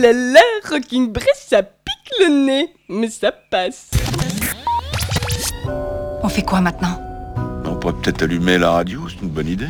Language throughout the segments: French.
là là, Rocking Bress, ça pique le nez, mais ça passe. On fait quoi maintenant? On pourrait peut-être allumer la radio, c'est une bonne idée.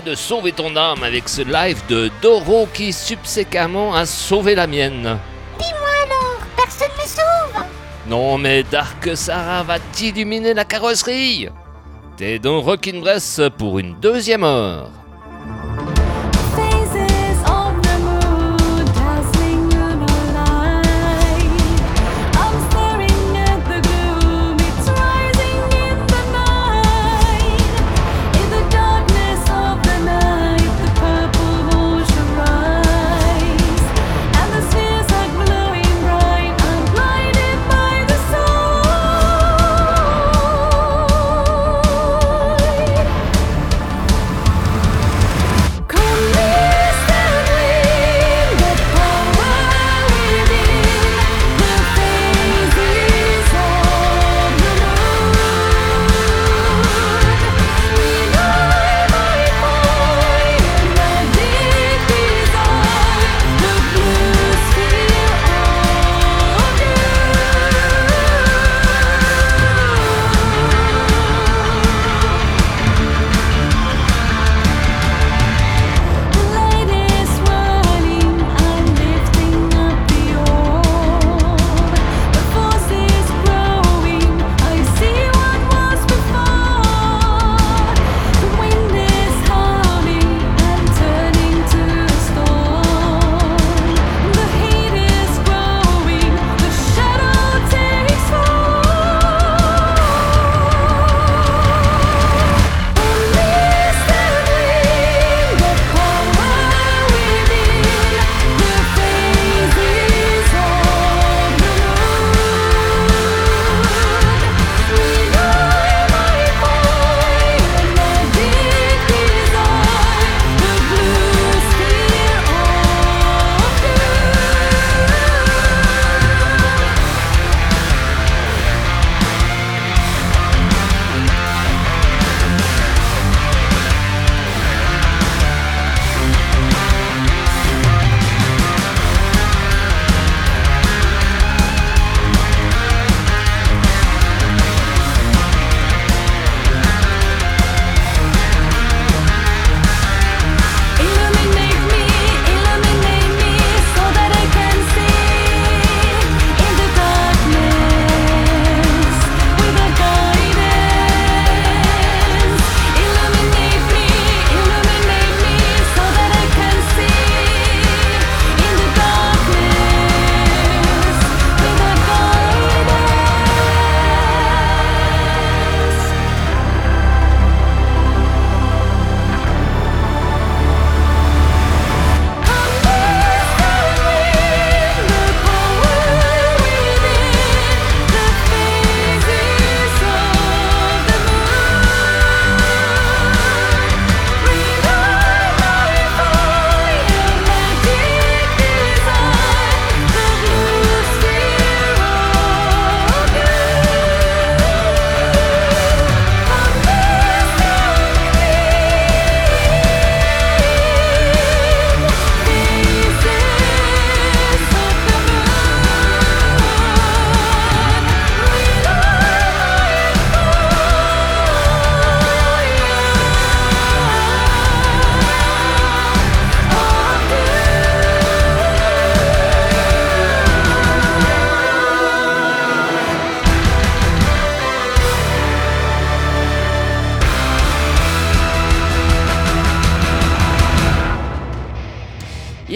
De sauver ton âme avec ce live de Doro qui subséquemment a sauvé la mienne. Dis-moi alors, personne ne sauve Non mais Dark Sarah va t'illuminer la carrosserie? T'es dans Rockin' Bress pour une deuxième heure.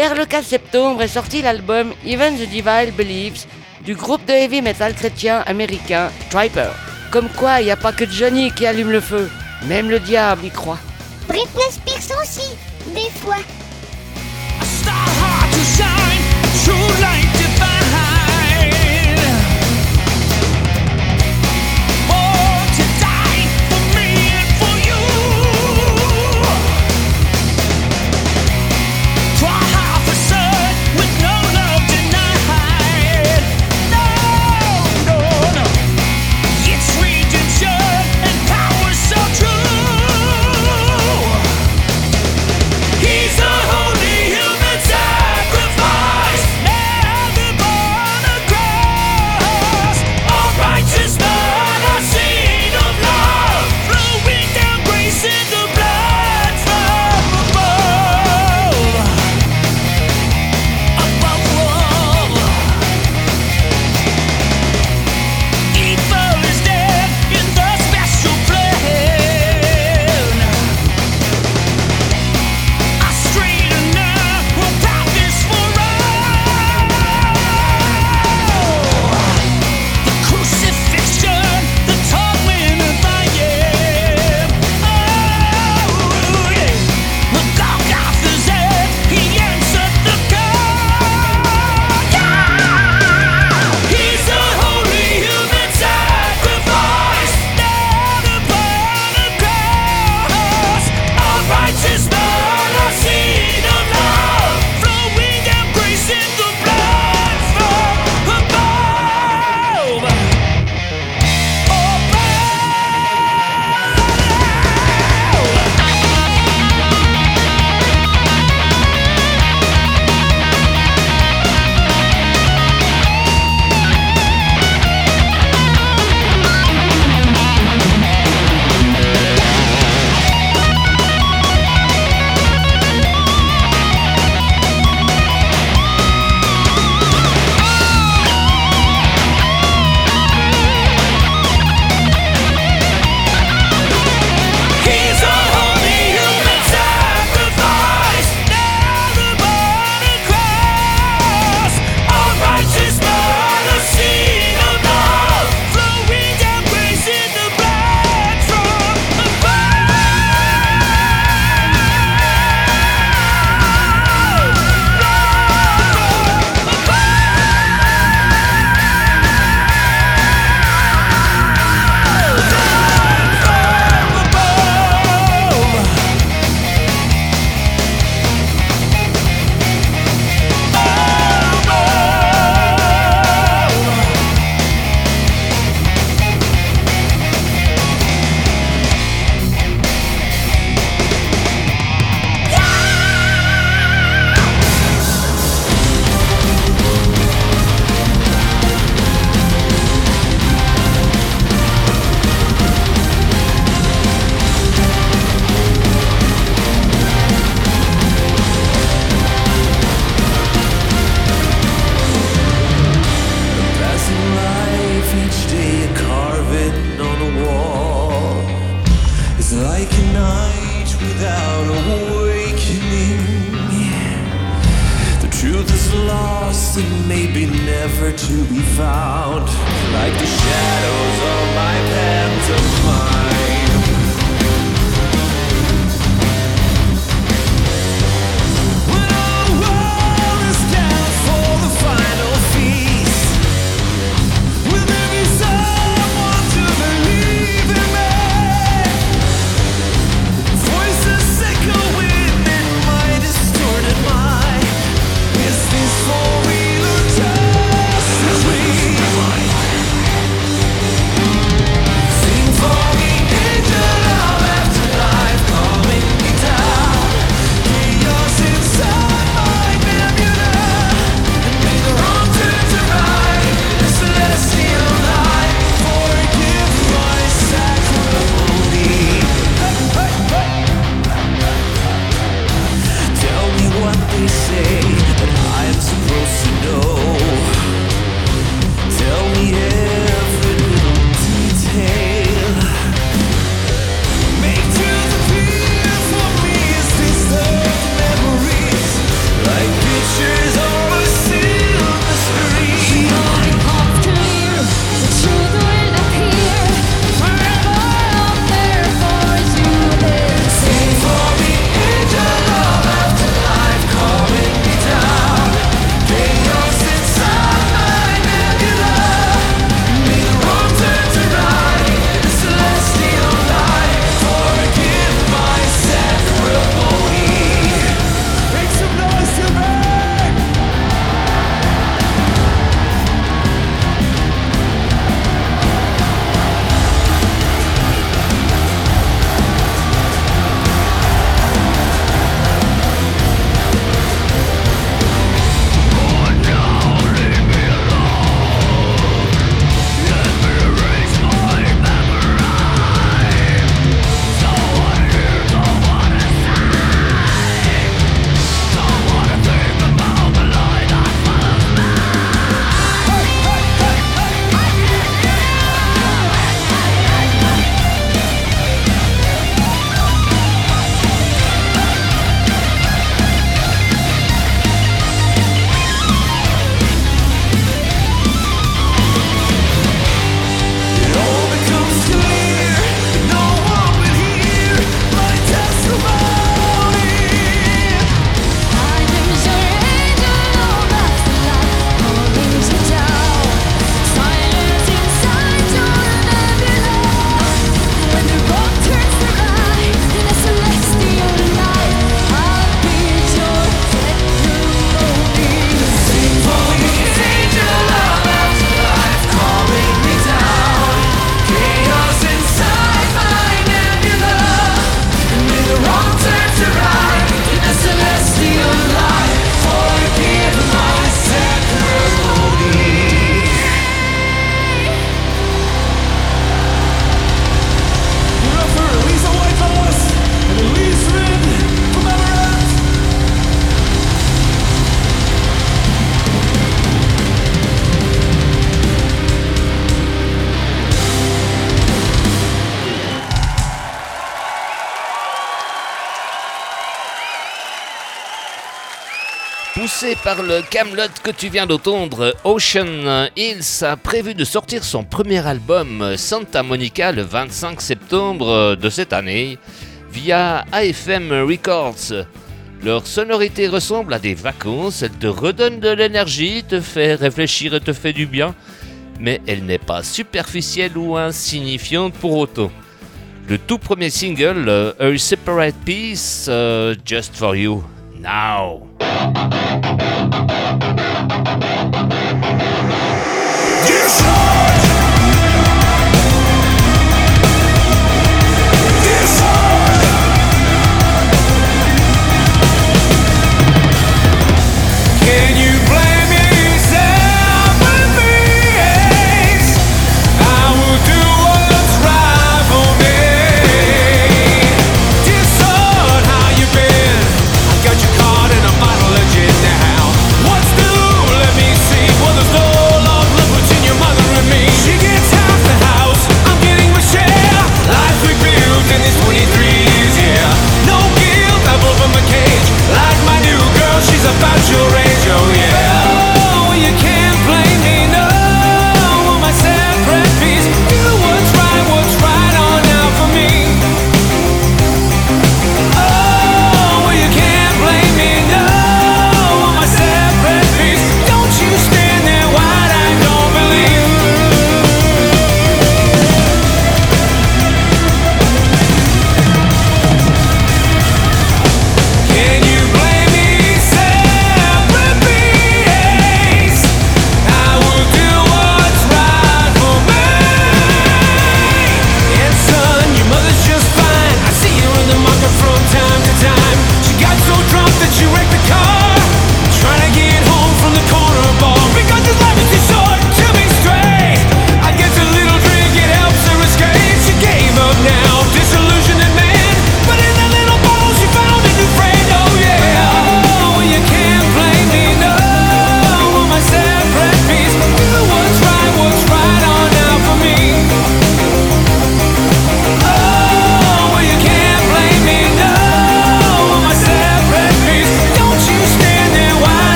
Hier, le 4 septembre, est sorti l'album Even the Divine Believes du groupe de heavy metal chrétien américain Triper. Comme quoi, il n'y a pas que Johnny qui allume le feu, même le diable y croit. Britney Spears aussi, des fois. par le Camelot que tu viens d'entendre, Ocean Hills a prévu de sortir son premier album Santa Monica le 25 septembre de cette année via AFM Records. Leur sonorité ressemble à des vacances, elle te redonne de l'énergie, te fait réfléchir et te fait du bien, mais elle n'est pas superficielle ou insignifiante pour autant. Le tout premier single, A Separate Piece, euh, Just For You, now. Yes,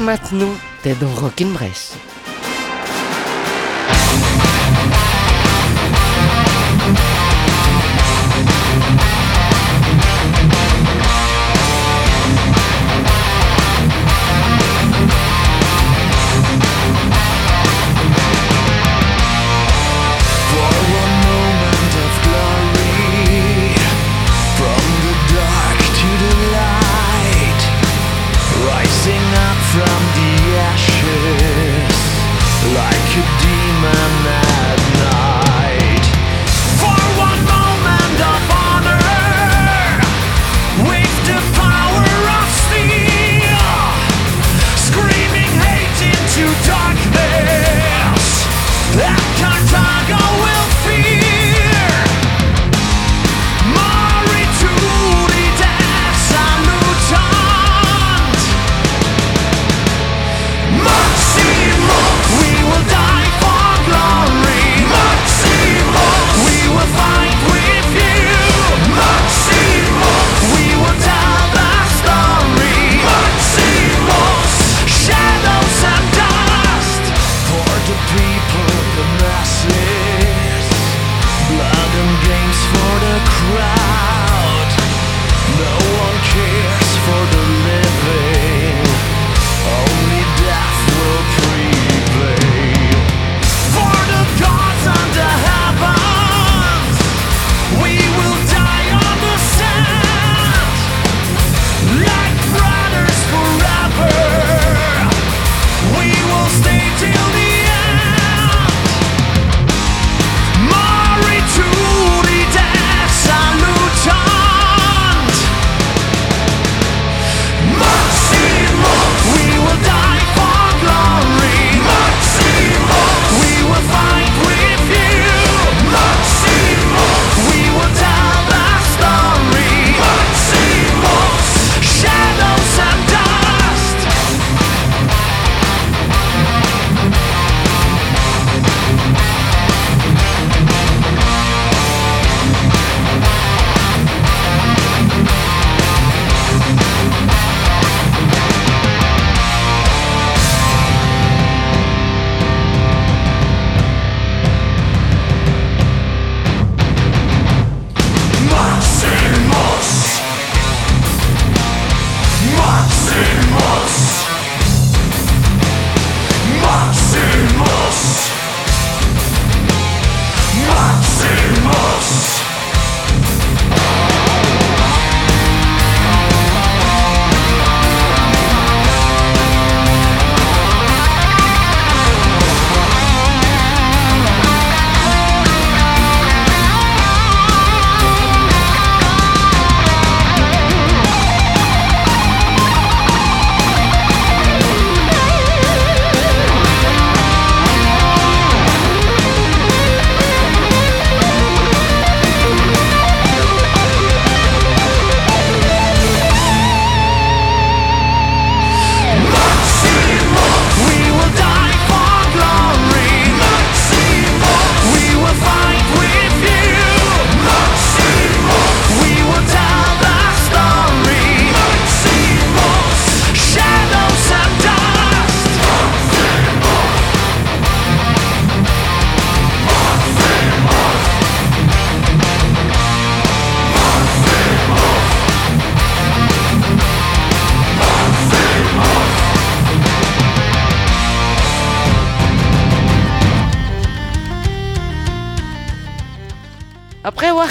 maintenant, t'es dans Rock'n'Bress.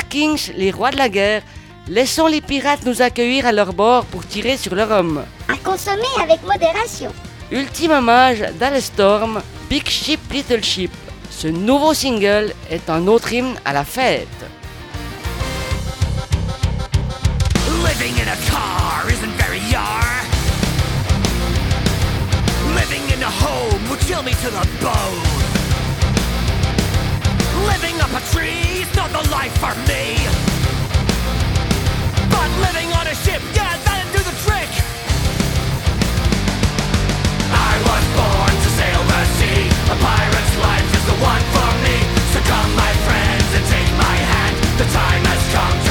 Après War Kings, les rois de la guerre, laissons les pirates nous accueillir à leur bord pour tirer sur leur homme. À consommer avec modération. Ultime hommage d'Alestorm, Big Ship Little Ship. Ce nouveau single est un autre hymne à la fête. Living in a car isn't very yar. Living in a home will chill me to the bone. Living up a tree not the life for me. But living on a ship, yeah, that'd do the trick. I was born to sail the sea. A pirate's life is the one for me. So come, my friends, and take my hand. The time has come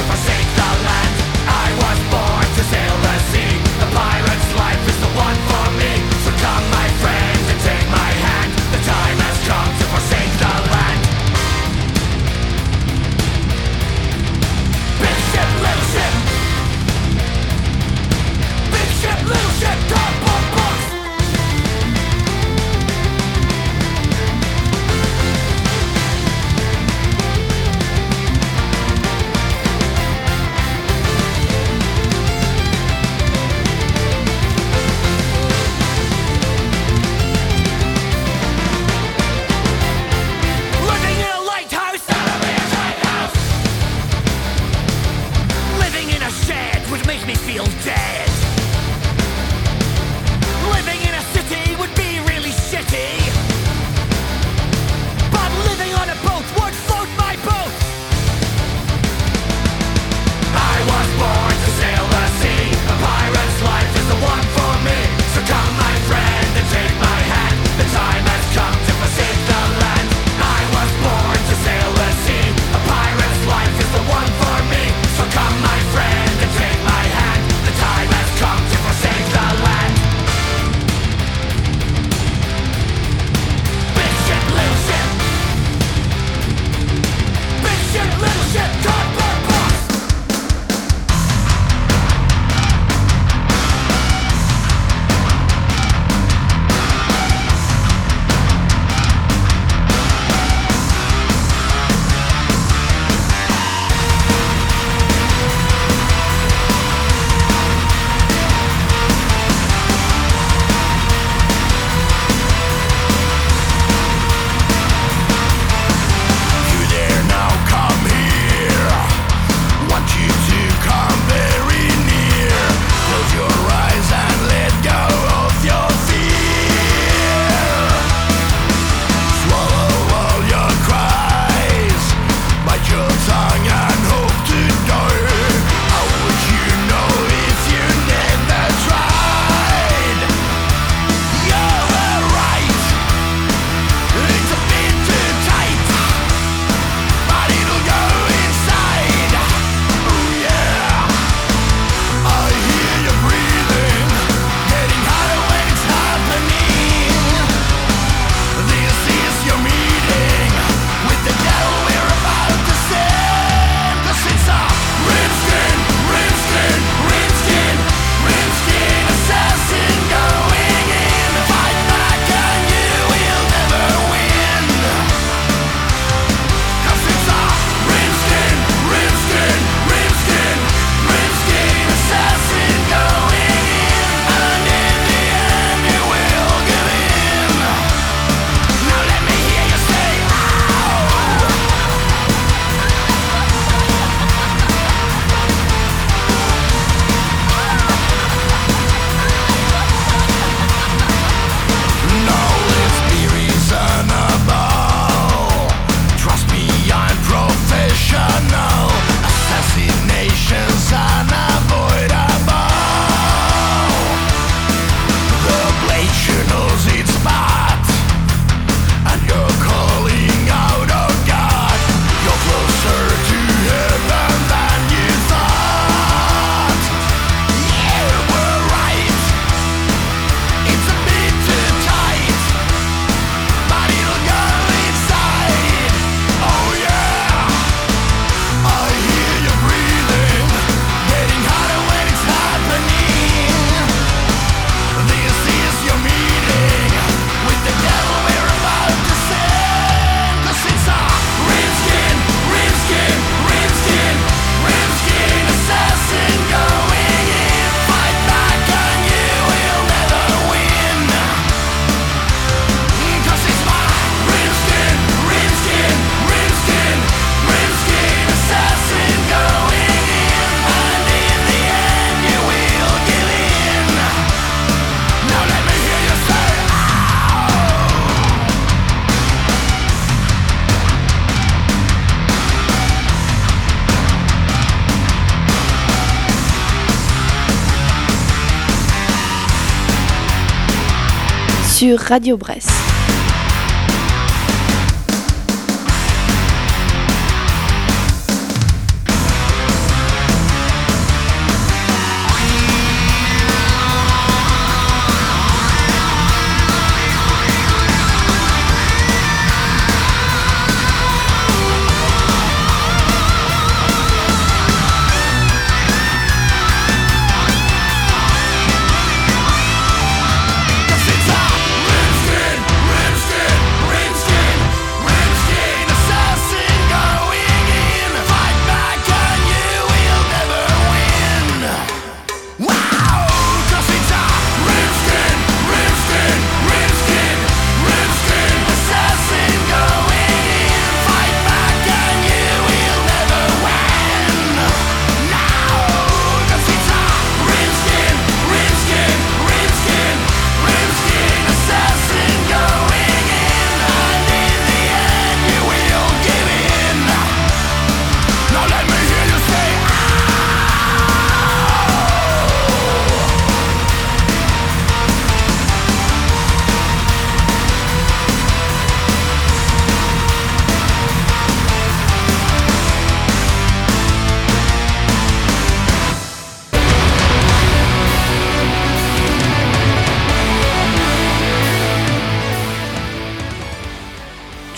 Radio Bresse.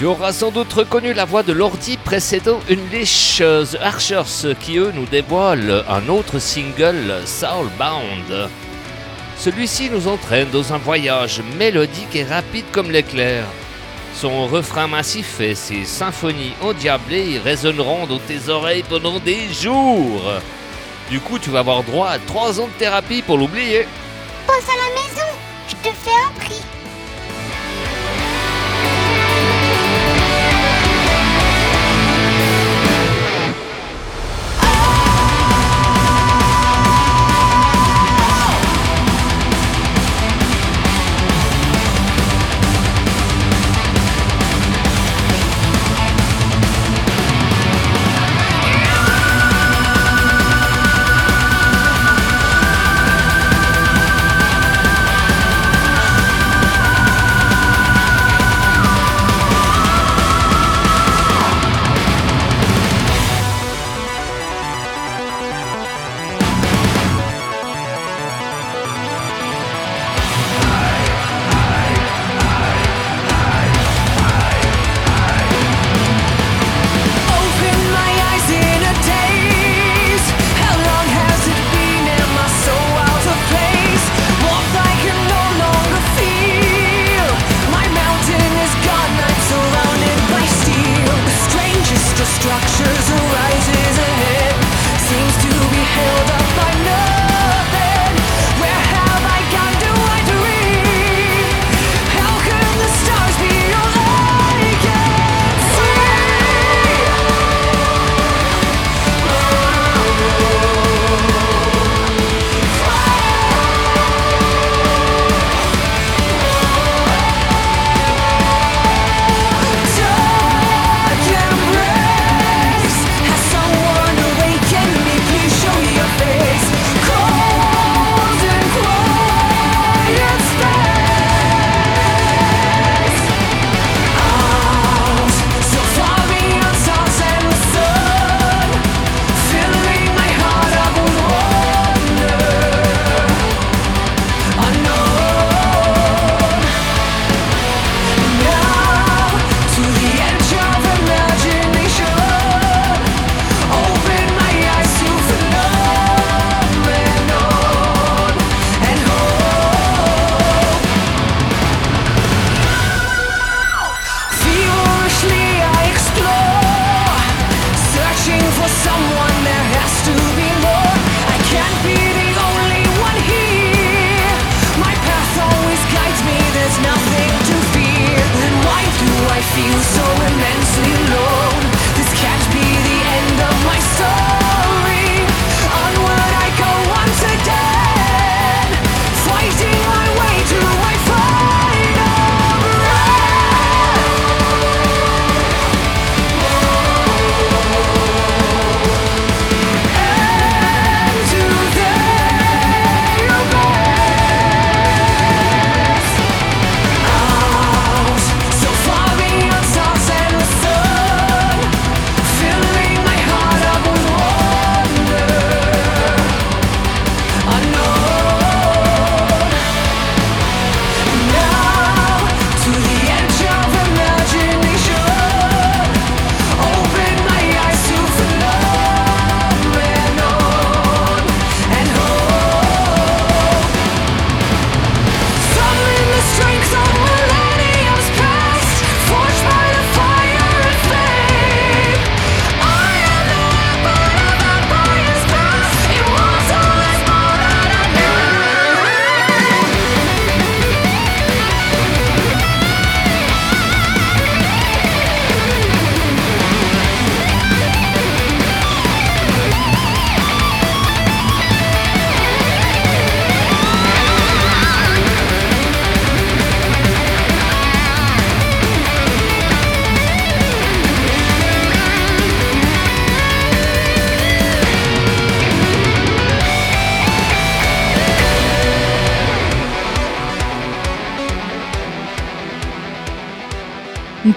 Tu auras sans doute reconnu la voix de l'ordi précédant Unleash The Archers qui eux nous dévoile un autre single Soulbound. Celui-ci nous entraîne dans un voyage mélodique et rapide comme l'éclair. Son refrain massif et ses symphonies endiablées résonneront dans tes oreilles pendant des jours. Du coup, tu vas avoir droit à trois ans de thérapie pour l'oublier. Passe à la maison, je te fais un prix.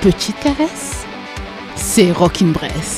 Petite caresse C'est Rockin' Bress.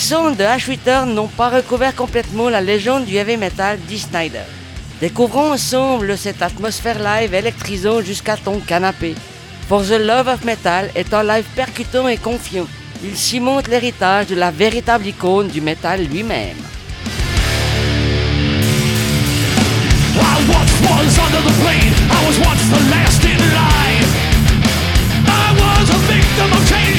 Les sons de Ashwitter n'ont pas recouvert complètement la légende du heavy metal Dee Snyder. Découvrons ensemble cette atmosphère live électrisant jusqu'à ton canapé. For the Love of Metal est un live percutant et confiant. Il cimente l'héritage de la véritable icône du metal lui-même. I was once the last in. I was a victim of change.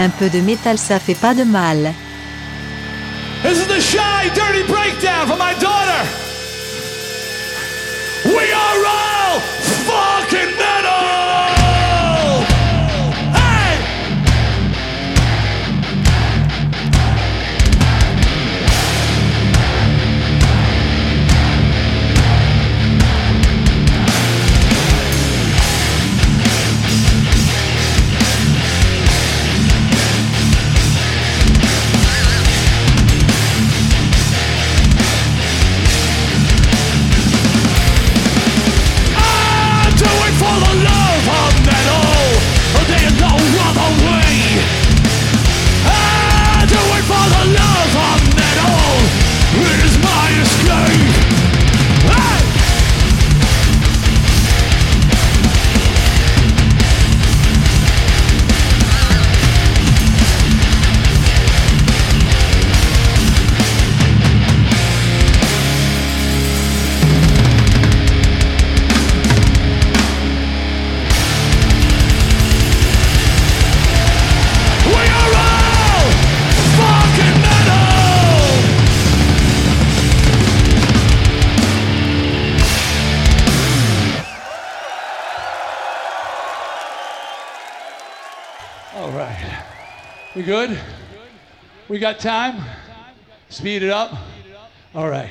Un peu de métal, ça fait pas de mal. This is the shy, dirty breakdown for my daughter. good? We got time? Speed it up? All right.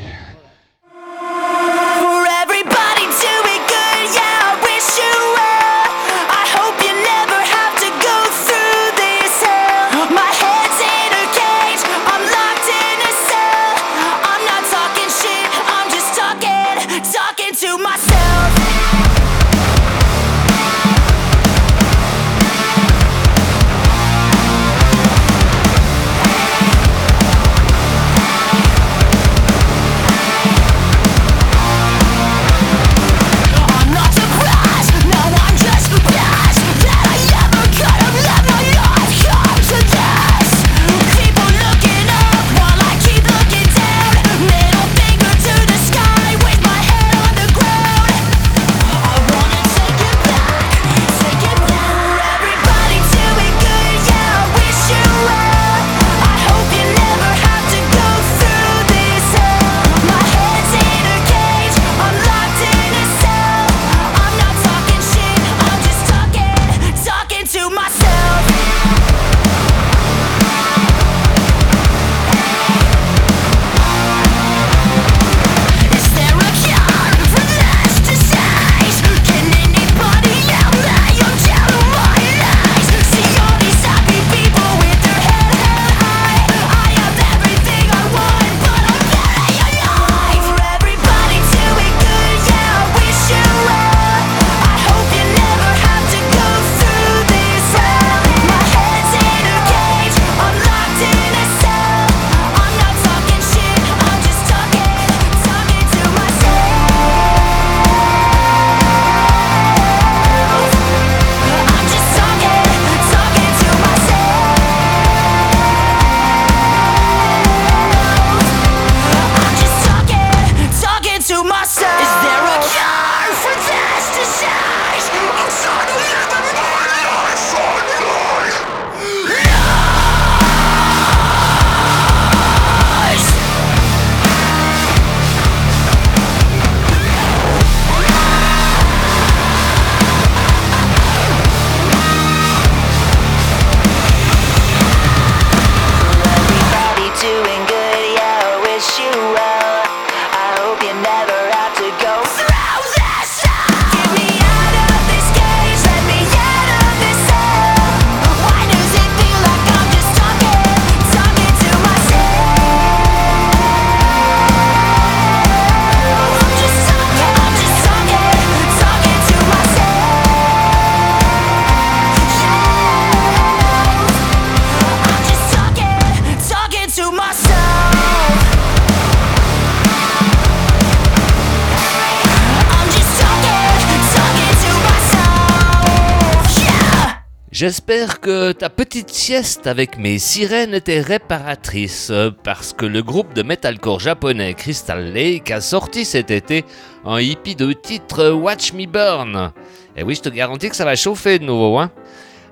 que ta petite sieste avec mes sirènes était réparatrice parce que le groupe de metalcore japonais Crystal Lake a sorti cet été un hippie de titre Watch Me Burn. Et oui, je te garantis que ça va chauffer de nouveau. Hein.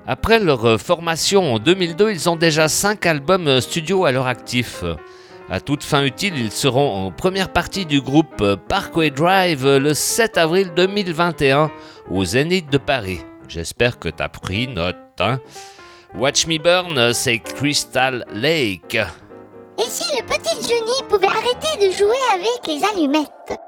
Après leur formation en 2002, ils ont déjà 5 albums studio à leur actif. À toute fin utile, ils seront en première partie du groupe Parkway Drive le 7 avril 2021 au Zénith de Paris. J'espère que t'as pris note. Hein. Watch Me Burn, c'est Crystal Lake. Et si le petit Johnny pouvait arrêter de jouer avec les allumettes?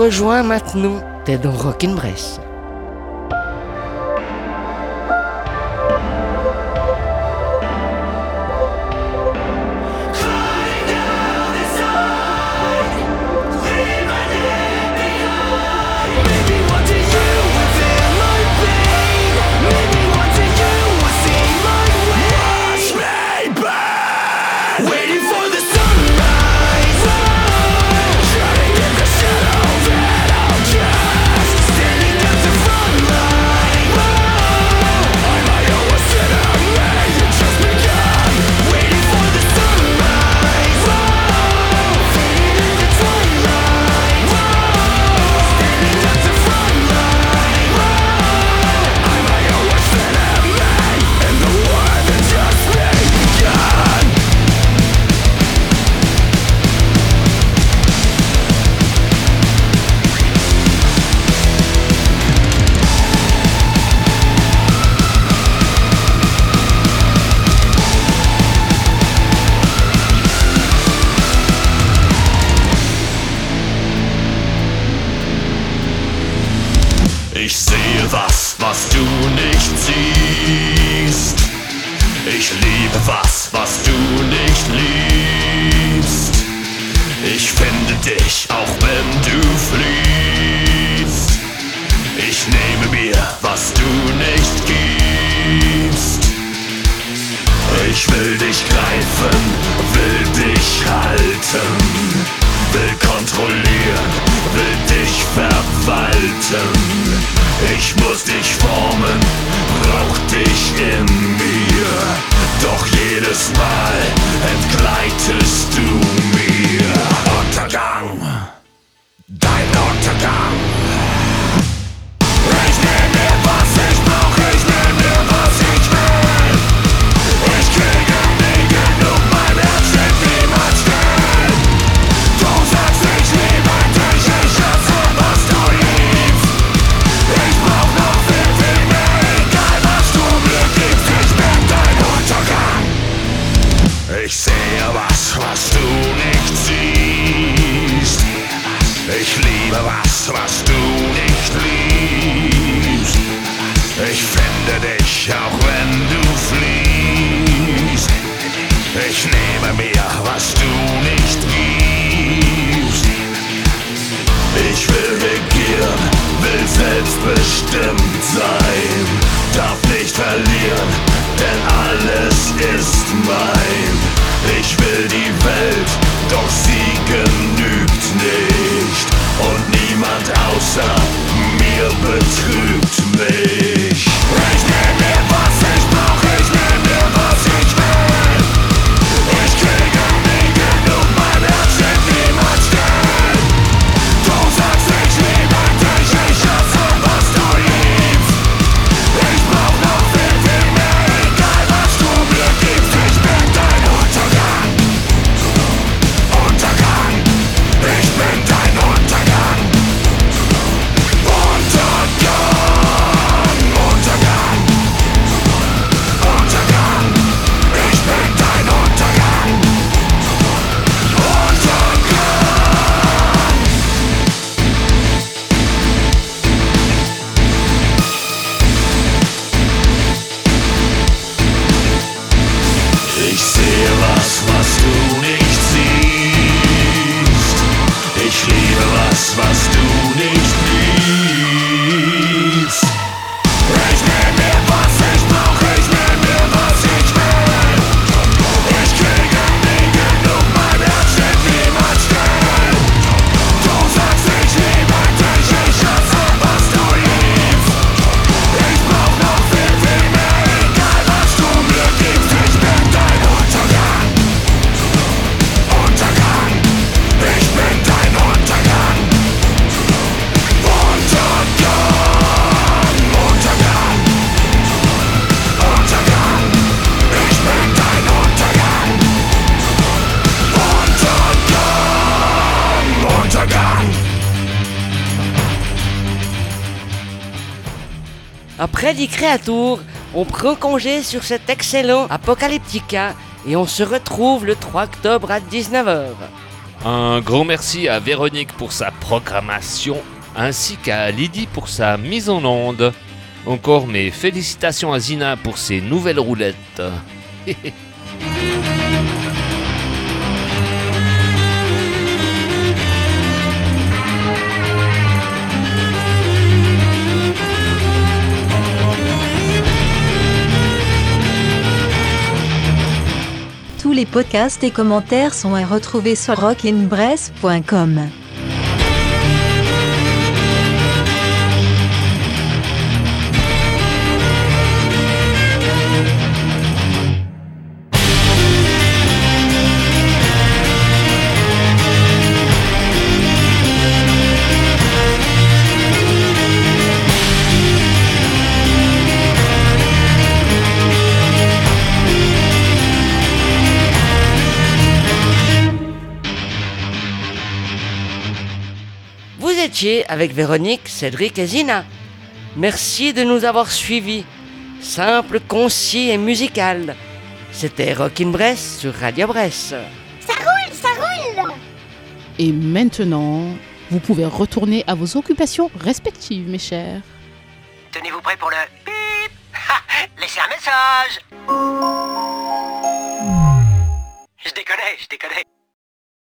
rejoins maintenant Ted en Rock'n'Bress. The us. Darf nicht verlieren, denn alles ist mein. Ich will die Welt, doch sie genügt nicht. Und niemand außer mir betrügt mich. Ich nehm Après dit créatour, on prend congé sur cet excellent Apocalyptica et on se retrouve le 3 octobre à 19h. Un grand merci à Véronique pour sa programmation, ainsi qu'à Lydie pour sa mise en onde. Encore mes félicitations à Zina pour ses nouvelles roulettes. les podcasts et commentaires sont à retrouver sur rockinbress.com. Avec Véronique, Cédric et Zina. Merci de nous avoir suivis. Simple, concis et musical. C'était Rockin' Bress sur Radio Bresse. Ça roule, ça roule Et maintenant, vous pouvez retourner à vos occupations respectives, mes chers. Tenez-vous prêts pour le bip Laissez un message Je déconne, je déconne.